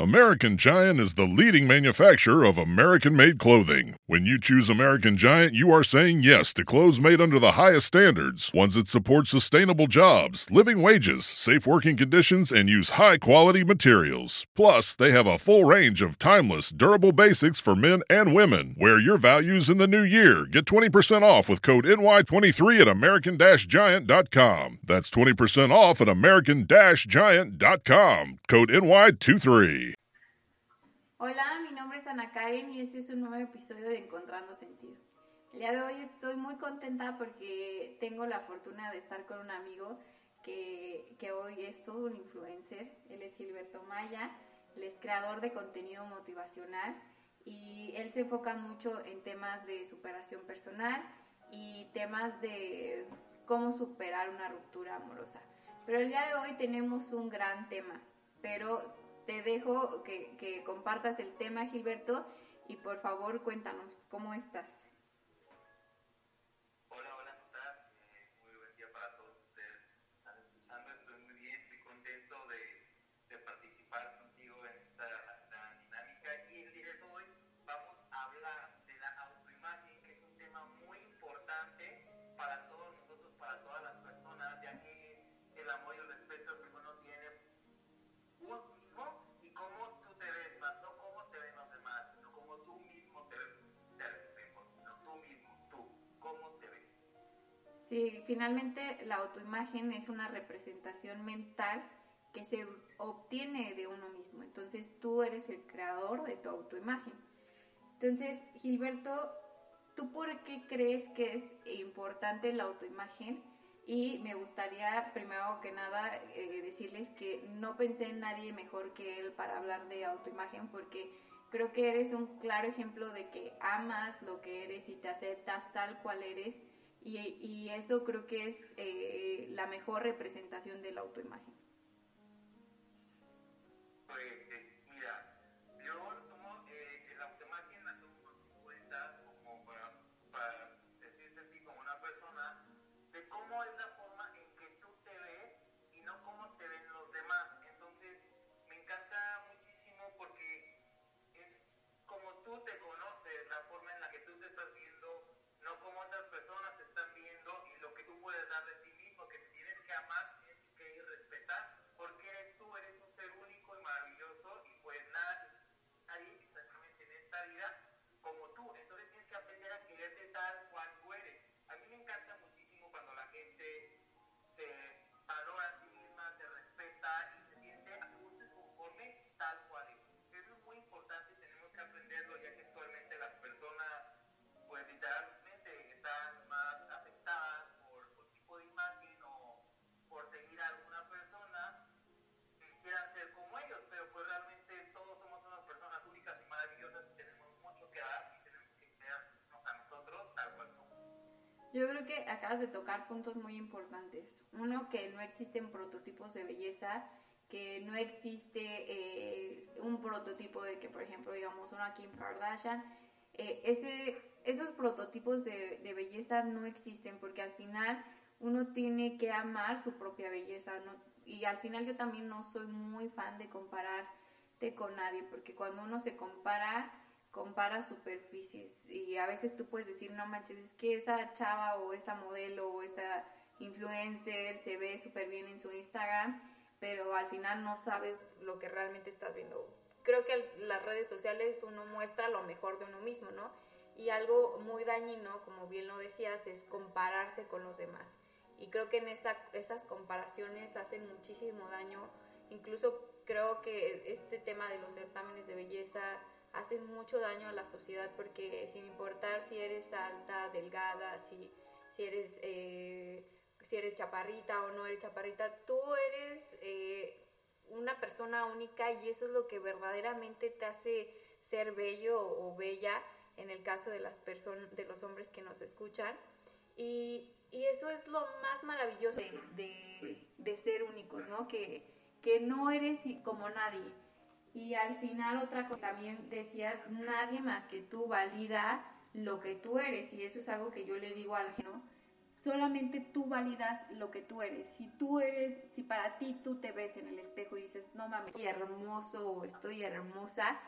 American Giant is the leading manufacturer of American made clothing. When you choose American Giant, you are saying yes to clothes made under the highest standards, ones that support sustainable jobs, living wages, safe working conditions, and use high quality materials. Plus, they have a full range of timeless, durable basics for men and women. Wear your values in the new year. Get 20% off with code NY23 at American Giant.com. That's 20% off at American Giant.com. Code NY23. Hola, mi nombre es Ana Karen y este es un nuevo episodio de Encontrando Sentido. El día de hoy estoy muy contenta porque tengo la fortuna de estar con un amigo que, que hoy es todo un influencer. Él es Gilberto Maya, él es creador de contenido motivacional y él se enfoca mucho en temas de superación personal y temas de cómo superar una ruptura amorosa. Pero el día de hoy tenemos un gran tema, pero te dejo que, que compartas el tema, Gilberto, y por favor cuéntanos cómo estás. Sí, finalmente la autoimagen es una representación mental que se obtiene de uno mismo. Entonces tú eres el creador de tu autoimagen. Entonces, Gilberto, ¿tú por qué crees que es importante la autoimagen? Y me gustaría, primero que nada, eh, decirles que no pensé en nadie mejor que él para hablar de autoimagen, porque creo que eres un claro ejemplo de que amas lo que eres y te aceptas tal cual eres y, eso creo que es eh, la mejor representación de la autoimagen. Yo creo que acabas de tocar puntos muy importantes. Uno, que no existen prototipos de belleza, que no existe eh, un prototipo de que, por ejemplo, digamos, una Kim Kardashian. Eh, ese, esos prototipos de, belleza no existen porque al final uno tiene que amar su propia belleza. ¿no? Y al final yo también no soy muy fan de compararte con nadie porque cuando uno se compara compara superficies y a veces tú puedes decir, no manches, es que esa chava o esa modelo o esa influencer se ve súper bien en su Instagram, pero al final no sabes lo que realmente estás viendo. Creo que las redes sociales uno muestra lo mejor de uno mismo, ¿no? Y algo muy dañino, como bien lo decías, es compararse con los demás. Y creo que en esa, esas comparaciones hacen muchísimo daño. Incluso creo que este tema de los certámenes de belleza, hacen mucho daño a la sociedad porque sin importar si eres alta, delgada, si, si, eres, eh, si eres chaparrita o no eres chaparrita, tú eres eh, una persona única y eso es lo que verdaderamente te hace ser bello o bella en el caso de las personas, de los hombres que nos escuchan. Y, y eso es lo más maravilloso de, de, de ser únicos, ¿no? Que, que no eres como nadie y al final otra cosa también decías, nadie más que tú valida lo que tú eres y eso es algo que yo le digo al ¿no? solamente tú validas lo que tú eres. Si tú eres, si para ti tú te ves en el espejo y dices, no mames, estoy hermoso o estoy hermosa,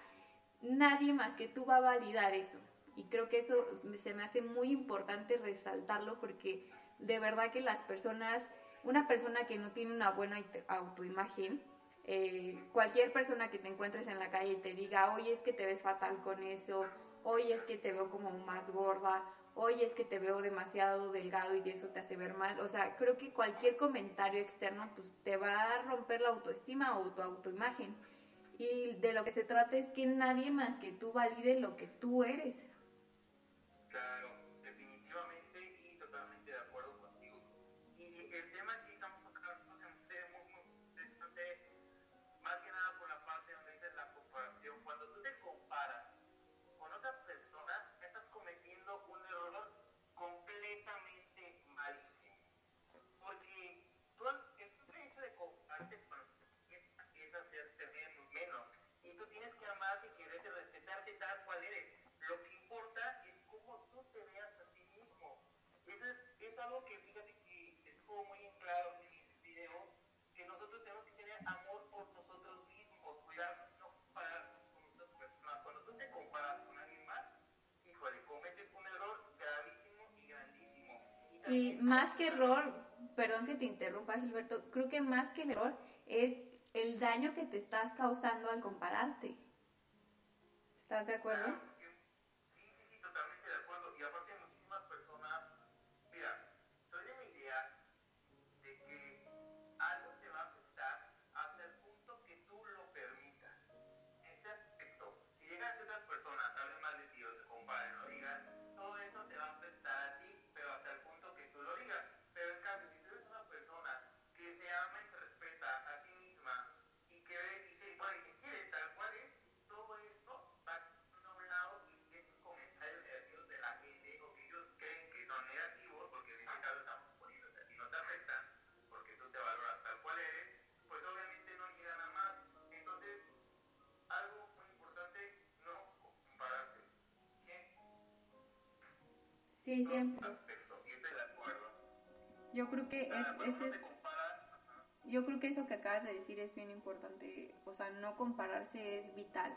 nadie más que tú va a validar eso. Y creo que eso se me hace muy importante resaltarlo porque de verdad que las personas, una persona que no tiene una buena autoimagen, eh, cualquier persona que te encuentres en la calle y te diga, oye, es que te ves fatal con eso, oye, es que te veo como más gorda, oye, es que te veo demasiado delgado y eso te hace ver mal. O sea, creo que cualquier comentario externo pues te va a romper la autoestima o tu autoimagen. Y de lo que se trata es que nadie más que tú valide lo que tú eres. Y más que error, perdón que te interrumpa Gilberto, creo que más que el error es el daño que te estás causando al compararte. ¿Estás de acuerdo? Sí, siempre. Yo creo que es, es, yo creo que eso que acabas de decir es bien importante, o sea, no compararse es vital,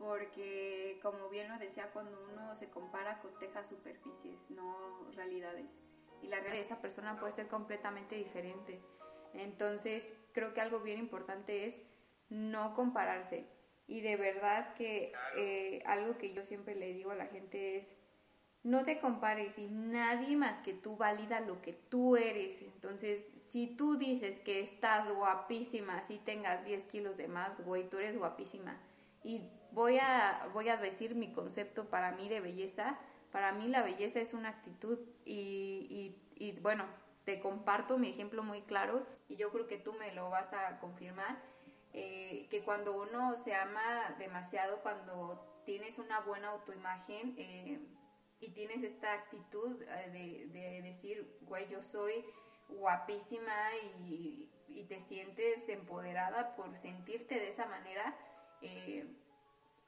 porque como bien lo decía, cuando uno se compara coteja superficies, no realidades, y la realidad de esa persona puede ser completamente diferente. Entonces, creo que algo bien importante es no compararse. Y de verdad que eh, algo que yo siempre le digo a la gente es, no te compares y nadie más que tú valida lo que tú eres. Entonces, si tú dices que estás guapísima, si tengas 10 kilos de más, güey, tú eres guapísima. Y voy a, voy a decir mi concepto para mí de belleza. Para mí la belleza es una actitud y, y, bueno, te comparto mi ejemplo muy claro y yo creo que tú me lo vas a confirmar. Eh, que cuando uno se ama demasiado, cuando tienes una buena autoimagen, eh, y tienes esta actitud eh, de, decir, güey, yo soy guapísima y, te sientes empoderada por sentirte de esa manera, eh,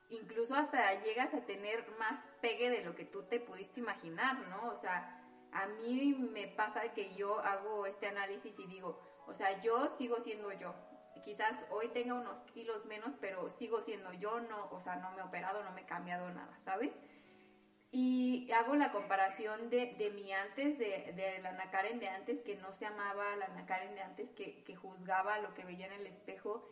incluso hasta llegas a tener más pegue de lo que tú te pudiste imaginar, ¿no? O sea, a mí me pasa que yo hago este análisis y digo, o sea, yo sigo siendo yo. Quizás hoy tenga unos kilos menos, pero sigo siendo yo, no, o sea, no me he operado, no me he cambiado nada, ¿sabes? Y hago la comparación de, de mi antes, de, de, la Ana Karen de antes, que no se amaba, la Ana Karen de antes, que, que juzgaba lo que veía en el espejo,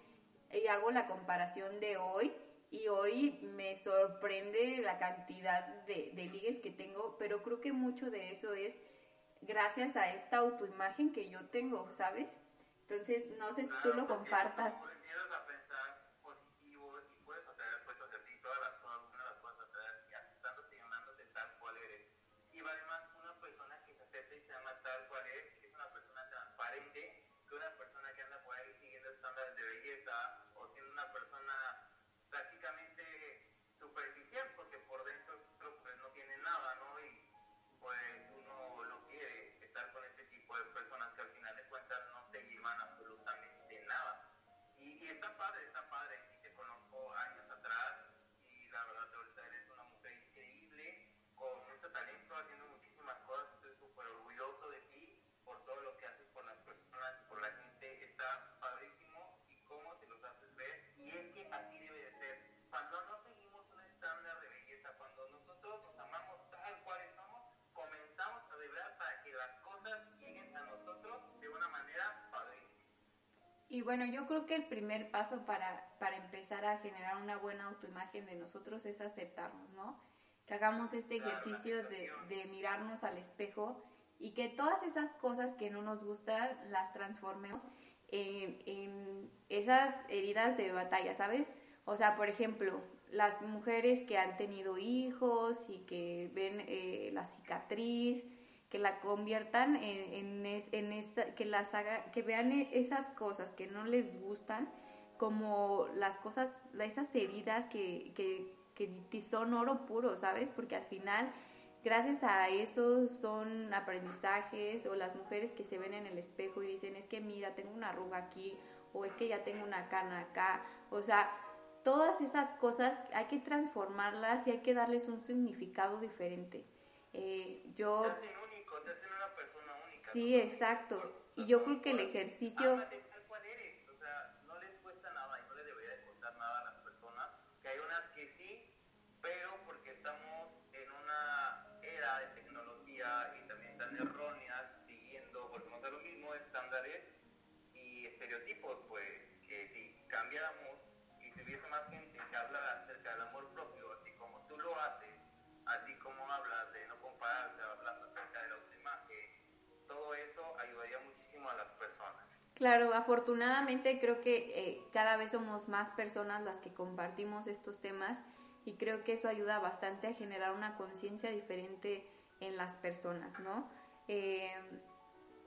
y hago la comparación de hoy, y hoy me sorprende la cantidad de, de ligues que tengo, pero creo que mucho de eso es gracias a esta autoimagen que yo tengo, ¿sabes? Entonces, no sé si tú lo compartas. Sí, bueno, yo creo que el primer paso para, para empezar a generar una buena autoimagen de nosotros es aceptarnos, ¿no? Que hagamos este ejercicio de, de mirarnos al espejo y que todas esas cosas que no nos gustan las transformemos en, en esas heridas de batalla, ¿sabes? O sea, por ejemplo, las mujeres que han tenido hijos y que ven eh, la cicatriz, que la conviertan en, en, esta, que las haga, que vean e, esas cosas que no les gustan como las cosas, esas heridas que, que, que son oro puro, ¿sabes? Porque al final, gracias a eso son aprendizajes o las mujeres que se ven en el espejo y dicen, es que mira, tengo una arruga aquí o es que ya tengo una cana acá, o sea, todas esas cosas hay que transformarlas y hay que darles un significado diferente. Eh, yo hacen único, te hacen una persona única. Sí, exacto. Y yo creo que el ejercicio... cuál eres. O sea, no les cuesta nada y no les debería de costar nada a las personas, que hay unas que sí, pero porque estamos en una era de tecnología y Claro, afortunadamente creo que eh, cada vez somos más personas las que compartimos estos temas y creo que eso ayuda bastante a generar una conciencia diferente en las personas, ¿no? Eh,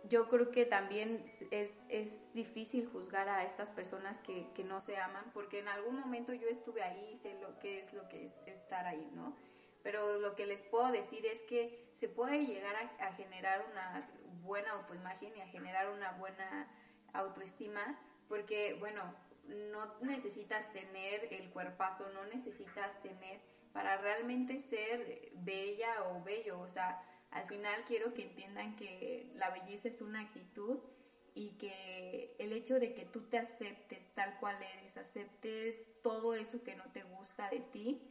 yo creo que también es, es, difícil juzgar a estas personas que, que, no se aman, porque en algún momento yo estuve ahí y sé lo que es lo que es estar ahí, ¿no? Pero lo que les puedo decir es que se puede llegar a, a generar una buena autoimagen y a generar una buena autoestima, porque, bueno, no necesitas tener el cuerpazo, no necesitas tener para realmente ser bella o bello, o sea, al final quiero que entiendan que la belleza es una actitud y que el hecho de que tú te aceptes tal cual eres, aceptes todo eso que no te gusta de ti,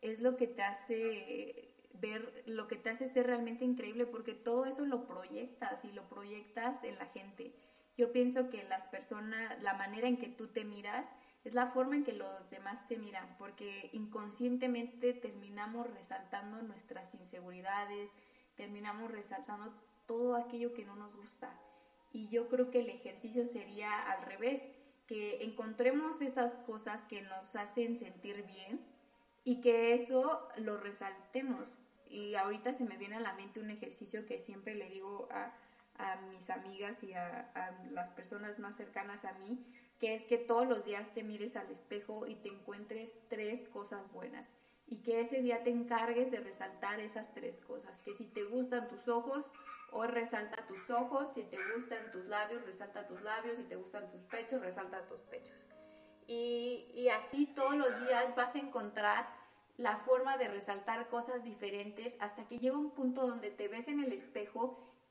es lo que te hace ver, lo que te hace ser realmente increíble, porque todo eso lo proyectas y lo proyectas en la gente. Yo pienso que las personas, la manera en que tú te miras, es la forma en que los demás te miran, porque inconscientemente terminamos resaltando nuestras inseguridades, terminamos resaltando todo aquello que no nos gusta. Y yo creo que el ejercicio sería al revés, que encontremos esas cosas que nos hacen sentir bien y que eso lo resaltemos. Y ahorita se me viene a la mente un ejercicio que siempre le digo a, a mis amigas y a, las personas más cercanas a mí, que es que todos los días te mires al espejo y te encuentres tres cosas buenas y que ese día te encargues de resaltar esas tres cosas, que si te gustan tus ojos, resalta tus ojos, si te gustan tus labios, resalta tus labios, si te gustan tus pechos, resalta tus pechos. Y, y así todos los días vas a encontrar la forma de resaltar cosas diferentes hasta que llega un punto donde te ves en el espejo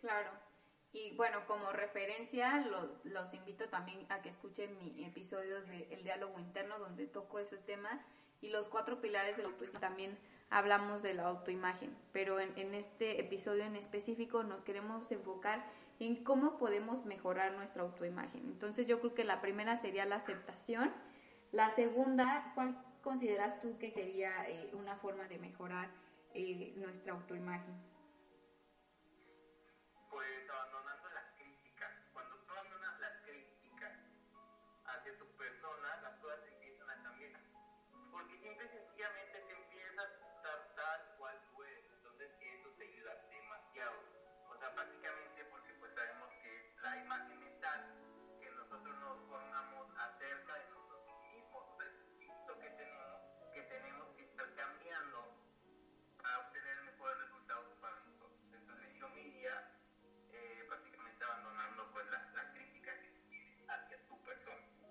Claro. Y bueno, como referencia, lo, los invito también a que escuchen mi episodio de El diálogo interno, donde toco ese tema, y los cuatro pilares del autoestima también hablamos de la autoimagen, pero en, en este episodio en específico nos queremos enfocar en cómo podemos mejorar nuestra autoimagen. Entonces yo creo que la primera sería la aceptación. La segunda, ¿cuál consideras tú que sería eh, una forma de mejorar eh, nuestra autoimagen? Pues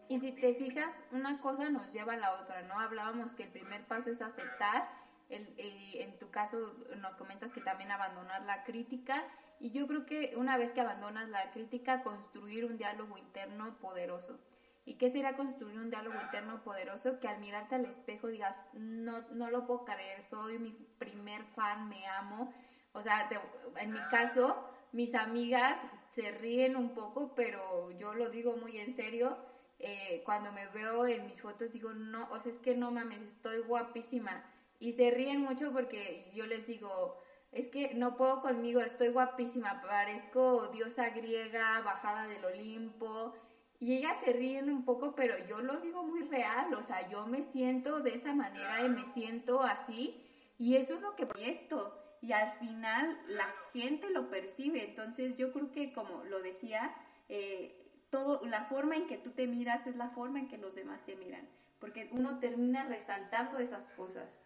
Y si te fijas, una cosa nos lleva a la otra, ¿no? Hablábamos que el primer paso es aceptar, el, eh, en tu caso nos comentas que también abandonar la crítica, y yo creo que una vez que abandonas la crítica, construir un diálogo interno poderoso. ¿Y qué sería construir un diálogo interno poderoso? Que al mirarte al espejo digas, no, no lo puedo creer, soy mi primer fan, me amo. O sea, en mi caso, mis amigas se ríen un poco, pero yo lo digo muy en serio. Eh, cuando me veo en mis fotos digo, no, o sea, es que no mames, estoy guapísima. Y se ríen mucho porque yo les digo, es que no puedo conmigo, estoy guapísima, parezco diosa griega, bajada del Olimpo. Y ellas se ríen un poco, pero yo lo digo muy real, o sea, yo me siento de esa manera y me siento así, y eso es lo que proyecto, y al final la gente lo percibe, entonces yo creo que como lo decía, eh, todo, la forma en que tú te miras es la forma en que los demás te miran, porque uno termina resaltando esas cosas.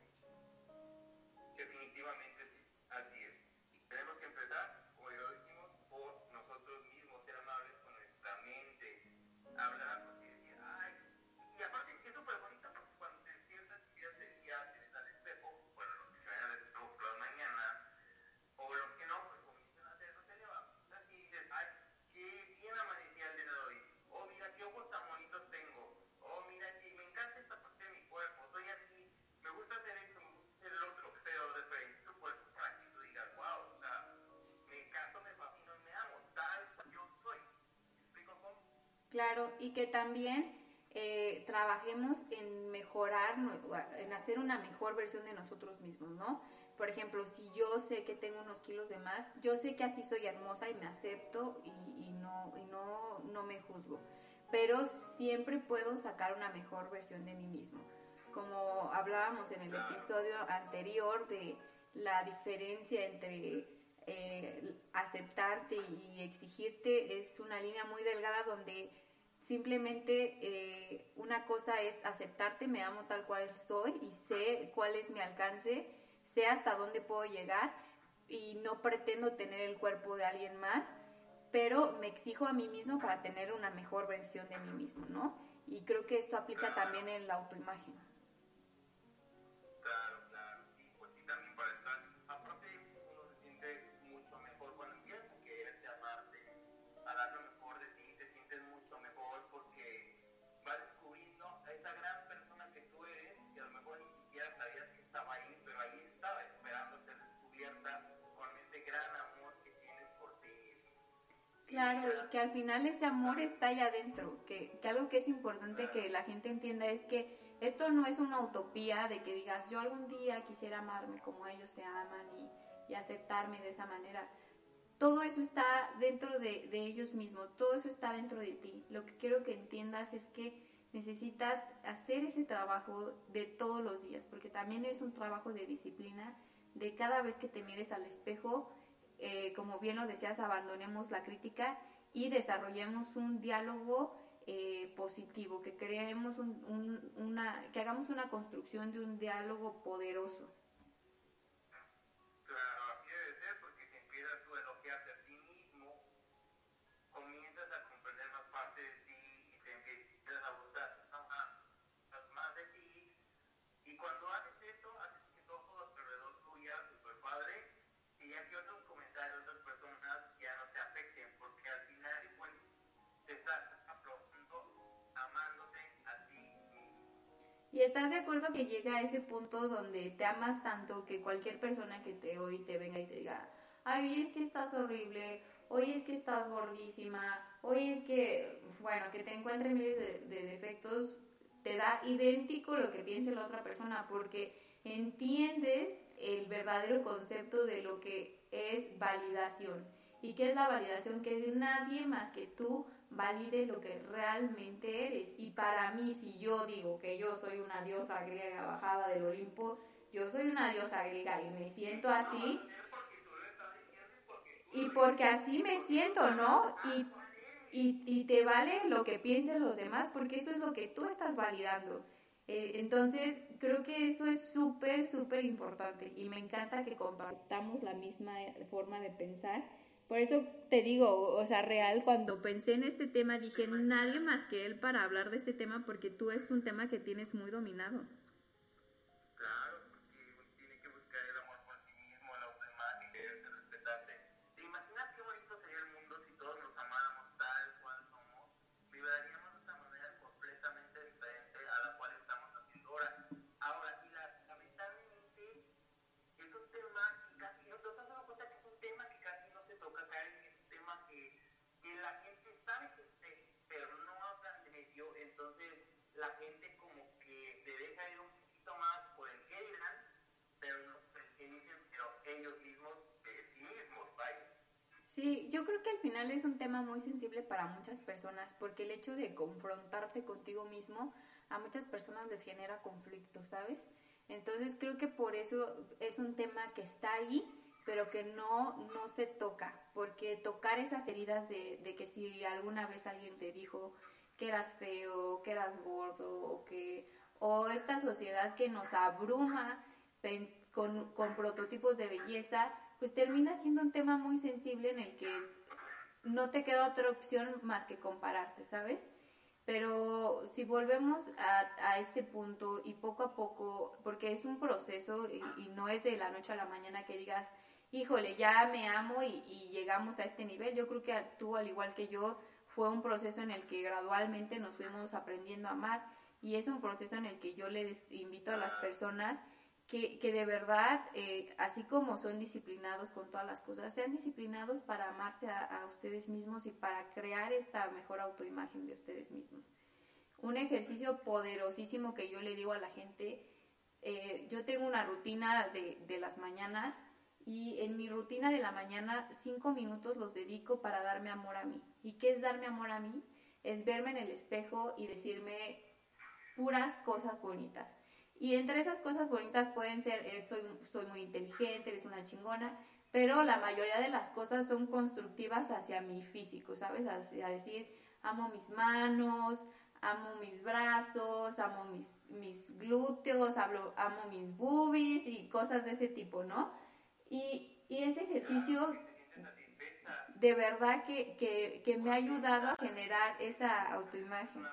Claro, y que también eh, trabajemos en mejorar, en hacer una mejor versión de nosotros mismos, ¿no? Por ejemplo, si yo sé que tengo unos kilos de más, yo sé que así soy hermosa y me acepto y, no, y no, no me juzgo, pero siempre puedo sacar una mejor versión de mí mismo. Como hablábamos en el episodio anterior de la diferencia entre eh, aceptarte y exigirte es una línea muy delgada donde Simplemente eh, una cosa es aceptarte, me amo tal cual soy y sé cuál es mi alcance, sé hasta dónde puedo llegar y no pretendo tener el cuerpo de alguien más, pero me exijo a mí mismo para tener una mejor versión de mí mismo, ¿no? Y creo que esto aplica también en la autoimagen. Claro, y que al final ese amor está ahí adentro, que, algo que es importante que la gente entienda es que esto no es una utopía de que digas yo algún día quisiera amarme como ellos se aman y, y aceptarme de esa manera. Todo eso está dentro de, de ellos mismos, todo eso está dentro de ti. Lo que quiero que entiendas es que necesitas hacer ese trabajo de todos los días, porque también es un trabajo de disciplina, de cada vez que te mires al espejo, eh, como bien lo decías, abandonemos la crítica y desarrollemos un diálogo eh, positivo, que creemos una, que hagamos una construcción de un diálogo poderoso. Y estás de acuerdo que llega a ese punto donde te amas tanto que cualquier persona que te oye te venga y te diga, ay, es que estás horrible, hoy es que estás gordísima, hoy es que, bueno, que te encuentren miles de, defectos, te da idéntico lo que piense la otra persona porque entiendes el verdadero concepto de lo que es validación. ¿Y qué es la validación? Que nadie más que tú valide lo que realmente eres. Y para mí, si yo digo que yo soy una diosa griega bajada del Olimpo, yo soy una diosa griega y me siento así. Y porque así me siento, ¿no? Y, y, te vale lo que piensen los demás, porque eso es lo que tú estás validando. Eh, entonces, creo que eso es súper, súper importante y me encanta que compartamos la misma forma de pensar Por eso te digo, o sea, real, cuando pensé en este tema dije, nadie más que él para hablar de este tema porque tú es un tema que tienes muy dominado. Sí, yo creo que al final es un tema muy sensible para muchas personas, porque el hecho de confrontarte contigo mismo a muchas personas les genera conflicto, ¿sabes? Entonces creo que por eso es un tema que está ahí, pero que no, no se toca, porque tocar esas heridas de, de que si alguna vez alguien te dijo, que eras feo, que eras gordo, o que o esta sociedad que nos abruma con, con prototipos de belleza, pues termina siendo un tema muy sensible en el que no te queda otra opción más que compararte, ¿sabes? Pero si volvemos a, este punto y poco a poco, porque es un proceso y, no es de la noche a la mañana que digas, híjole, ya me amo y, y, llegamos a este nivel. Yo creo que tú, al igual que yo, fue un proceso en el que gradualmente nos fuimos aprendiendo a amar y es un proceso en el que yo les invito a las personas que, de verdad, eh, así como son disciplinados con todas las cosas, sean disciplinados para amarse a, ustedes mismos y para crear esta mejor autoimagen de ustedes mismos. Un ejercicio poderosísimo que yo le digo a la gente, eh, yo tengo una rutina de las mañanas y en mi rutina de la mañana cinco minutos los dedico para darme amor a mí. ¿Y qué es darme amor a mí? Es verme en el espejo y decirme puras cosas bonitas. Y entre esas cosas bonitas pueden ser, eh, soy, soy muy inteligente, eres una chingona, pero la mayoría de las cosas son constructivas hacia mi físico, ¿sabes? Hacia decir, amo mis manos, amo mis brazos, amo mis, mis glúteos, hablo, amo mis boobies y cosas de ese tipo, ¿no? Y, y ese ejercicio de verdad que, que, que, me ha ayudado a generar esa autoimagen.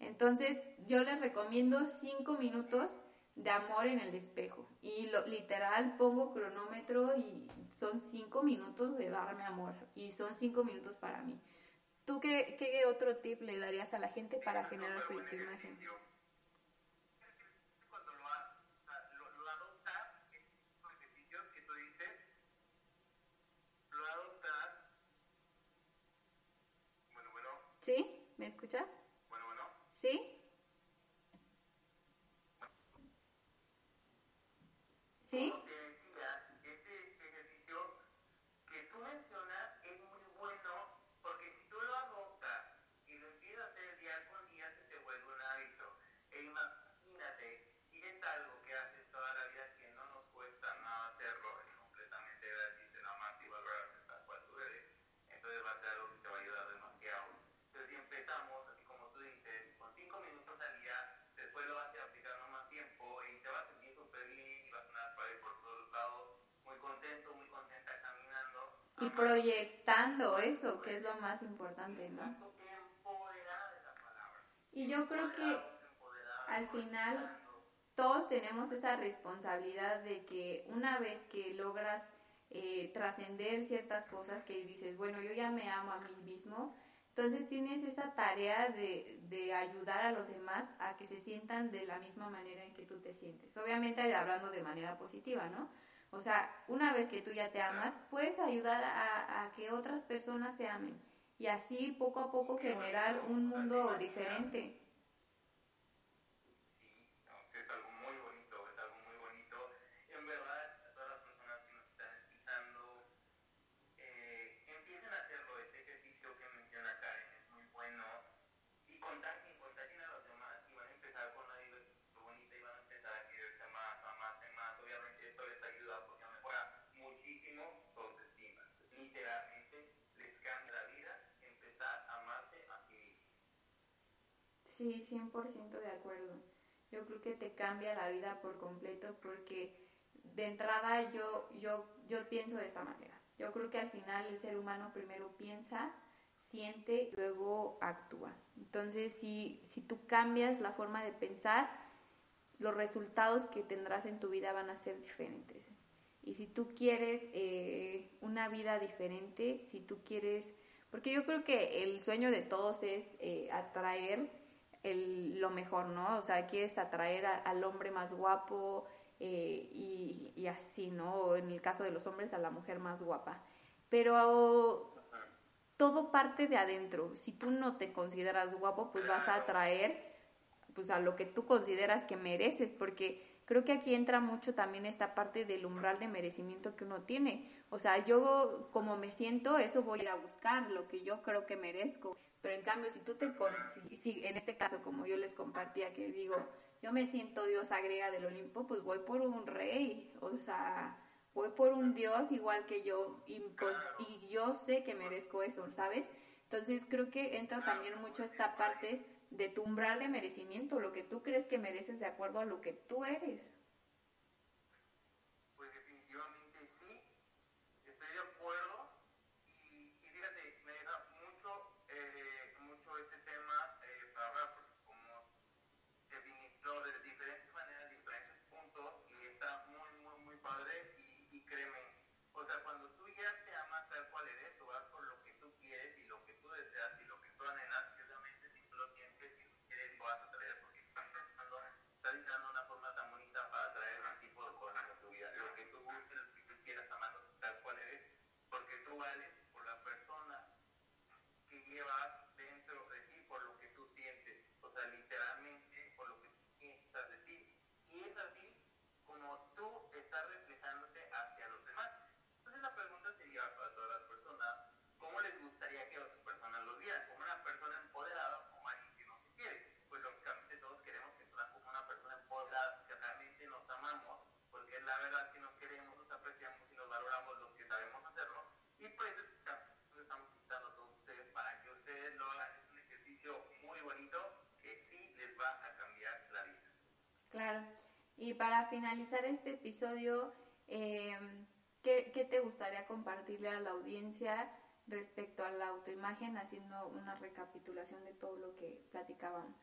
Entonces yo les recomiendo cinco minutos de amor en el espejo y lo, literal pongo cronómetro y son cinco minutos de darme amor y son cinco minutos para mí. ¿Tú qué, qué otro tip le darías a la gente para generar su autoimagen? ¿Sí? ¿Me escucha? ¿Sí? ¿Sí? Proyectando eso, que es lo más importante, ¿no? Y yo creo que al final todos tenemos esa responsabilidad de que una vez que logras eh, trascender ciertas cosas que dices, bueno, yo ya me amo a mí mismo, entonces tienes esa tarea de, de, ayudar a los demás a que se sientan de la misma manera en que tú te sientes. Obviamente hablando de manera positiva, ¿no? O sea, una vez que tú ya te amas, puedes ayudar a, a que otras personas se amen y así poco a poco generar un mundo diferente. Sí, 100% de acuerdo. Yo creo que te cambia la vida por completo porque de entrada yo, yo, yo pienso de esta manera. Yo creo que al final el ser humano primero piensa, siente, luego actúa. Entonces, si, si tú cambias la forma de pensar, los resultados que tendrás en tu vida van a ser diferentes. Y si tú quieres eh, una vida diferente, si tú quieres, porque yo creo que el sueño de todos es eh, atraer el, lo mejor, ¿no? O sea, quieres atraer al hombre más guapo eh, y, y, así, ¿no? O en el caso de los hombres, a la mujer más guapa. Pero todo parte de adentro. Si tú no te consideras guapo, pues vas a atraer pues a lo que tú consideras que mereces, porque creo que aquí entra mucho también esta parte del umbral de merecimiento que uno tiene. O sea, yo como me siento, eso voy a a buscar, lo que yo creo que merezco. Pero en cambio, si tú te, si, en este caso, como yo les compartía, que digo, yo me siento Dios agrega del Olimpo, pues voy por un rey, o sea, voy por un Dios igual que yo, y, y yo sé que merezco eso, ¿sabes? Entonces creo que entra también mucho esta parte de tu umbral de merecimiento, lo que tú crees que mereces de acuerdo a lo que tú eres. Pues definitivamente sí, estoy de acuerdo y, y fíjate, me deja mucho, eh, mucho ese tema eh, para hablar, porque como definirlo de diferentes maneras, diferentes puntos y está muy, muy, muy padre y, y créeme, o sea, cuando tú ya te amas tal cual eres, tú vas por lo que tú quieres y lo que tú deseas y lo que tú anhelas, por la persona que llevas dentro de ti, por lo que tú sientes, o sea, literalmente por lo que tú piensas de ti. Y es así como tú estás reflejándote hacia los demás. Entonces la pregunta sería para todas las personas, ¿cómo les gustaría que otras personas los vieran? ¿Como una persona empoderada o como alguien que no se quiere? Pues lógicamente todos queremos que sean como una persona empoderada, que realmente nos amamos, porque es la verdad que nos queremos, nos apreciamos y nos valoramos los que sabemos hacerlo y pues estamos invitando a todos ustedes para que ustedes lo hagan. Es un ejercicio muy bonito que sí les va a cambiar la vida. Claro. Y para finalizar este episodio, eh, ¿qué, ¿qué te gustaría compartirle a la audiencia respecto a la autoimagen, haciendo una recapitulación de todo lo que platicábamos?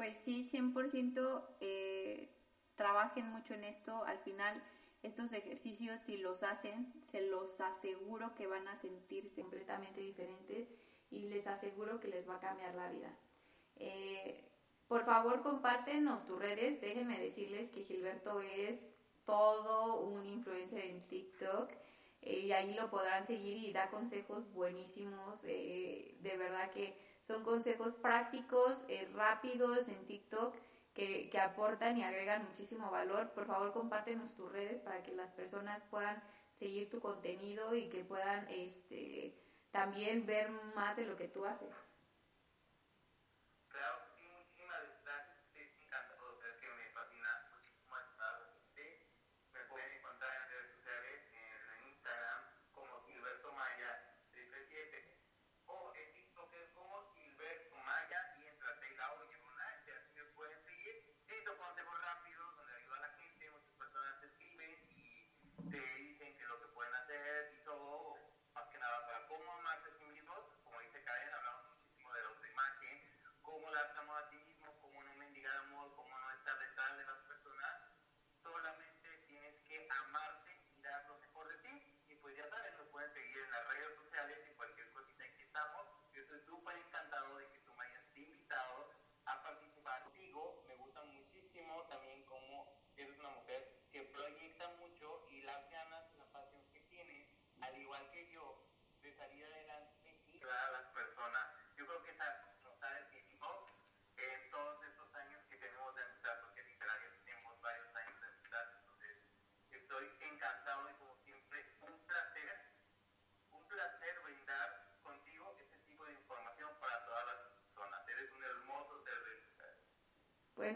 Pues sí, 100% eh, trabajen mucho en esto. Al final, estos ejercicios, si los hacen, se los aseguro que van a sentirse completamente diferentes y les aseguro que les va a cambiar la vida. Eh, por favor, compártenos tus redes. Déjenme decirles que Gilberto es todo un influencer en TikTok. Eh, y ahí lo podrán seguir y da consejos buenísimos. Eh, de verdad que son consejos prácticos, eh, rápidos en TikTok que, que, aportan y agregan muchísimo valor. Por favor, compártenos tus redes para que las personas puedan seguir tu contenido y que puedan este, también ver más de lo que tú haces.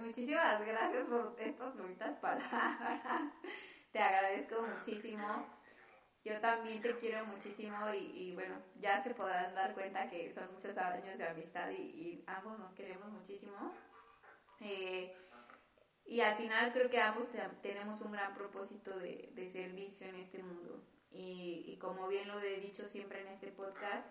Muchísimas gracias por estas bonitas palabras. Te agradezco muchísimo. Yo también te quiero muchísimo y, bueno, ya se podrán dar cuenta que son muchos años de amistad y, ambos nos queremos muchísimo. Eh, y al final creo que ambos tenemos un gran propósito de, de servicio en este mundo. Y, y, como bien lo he dicho siempre en este podcast,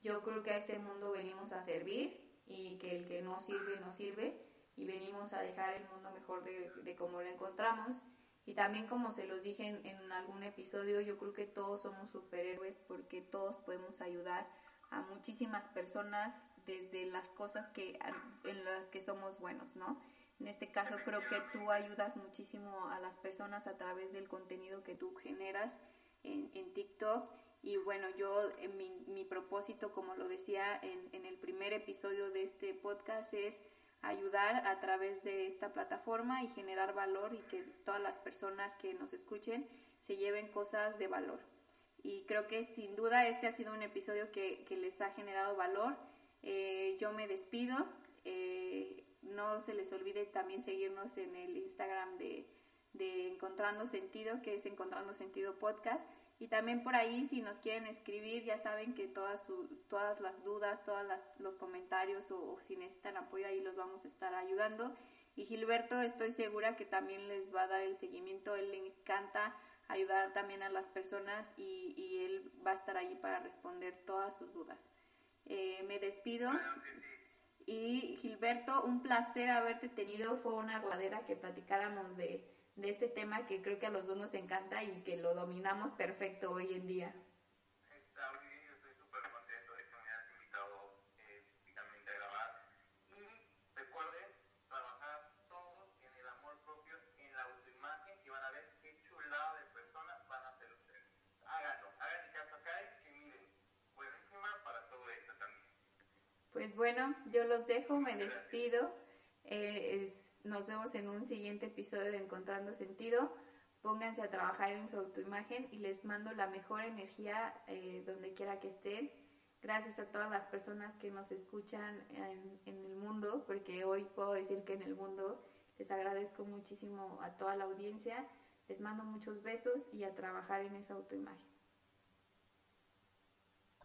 yo creo que a este mundo venimos a servir y que el que no sirve, no sirve y venimos a dejar el mundo mejor de, de como lo encontramos. Y también como se los dije en, en, algún episodio, yo creo que todos somos superhéroes porque todos podemos ayudar a muchísimas personas desde las cosas que, en las que somos buenos, ¿no? En este caso creo que tú ayudas muchísimo a las personas a través del contenido que tú generas en, en TikTok y bueno, yo, mi, mi propósito, como lo decía en, en el primer episodio de este podcast, es ayudar a través de esta plataforma y generar valor y que todas las personas que nos escuchen se lleven cosas de valor. Y creo que sin duda este ha sido un episodio que, les ha generado valor. Eh, yo me despido. Eh, no se les olvide también seguirnos en el Instagram de Encontrando Sentido, que es Encontrando Sentido Podcast. Y también por ahí, si nos quieren escribir, ya saben que todas, su, todas las dudas, todos los comentarios o, si necesitan apoyo, ahí los vamos a estar ayudando. Y Gilberto, estoy segura que también les va a dar el seguimiento. Él le encanta ayudar también a las personas y, él va a estar ahí para responder todas sus dudas. Eh, me despido. Y Gilberto, un placer haberte tenido. Fue una guadera que platicáramos de de este tema que creo que a los dos nos encanta y que lo dominamos perfecto hoy en día. Está muy bien, yo estoy súper contento de que me hayas invitado eh, a grabar. Y recuerden trabajar todos en el amor propio, en la autoimagen y van a ver qué chulada de personas van a ser ustedes. Háganlo, hagan caso acá y que miren, buenísima para todo eso también. Pues bueno, yo los dejo, me despido. Eh, es nos vemos en un siguiente episodio de Encontrando Sentido. Pónganse a trabajar en su autoimagen y les mando la mejor energía eh, donde quiera que estén. Gracias a todas las personas que nos escuchan en, en el mundo, porque hoy puedo decir que en el mundo les agradezco muchísimo a toda la audiencia. Les mando muchos besos y a trabajar en esa autoimagen.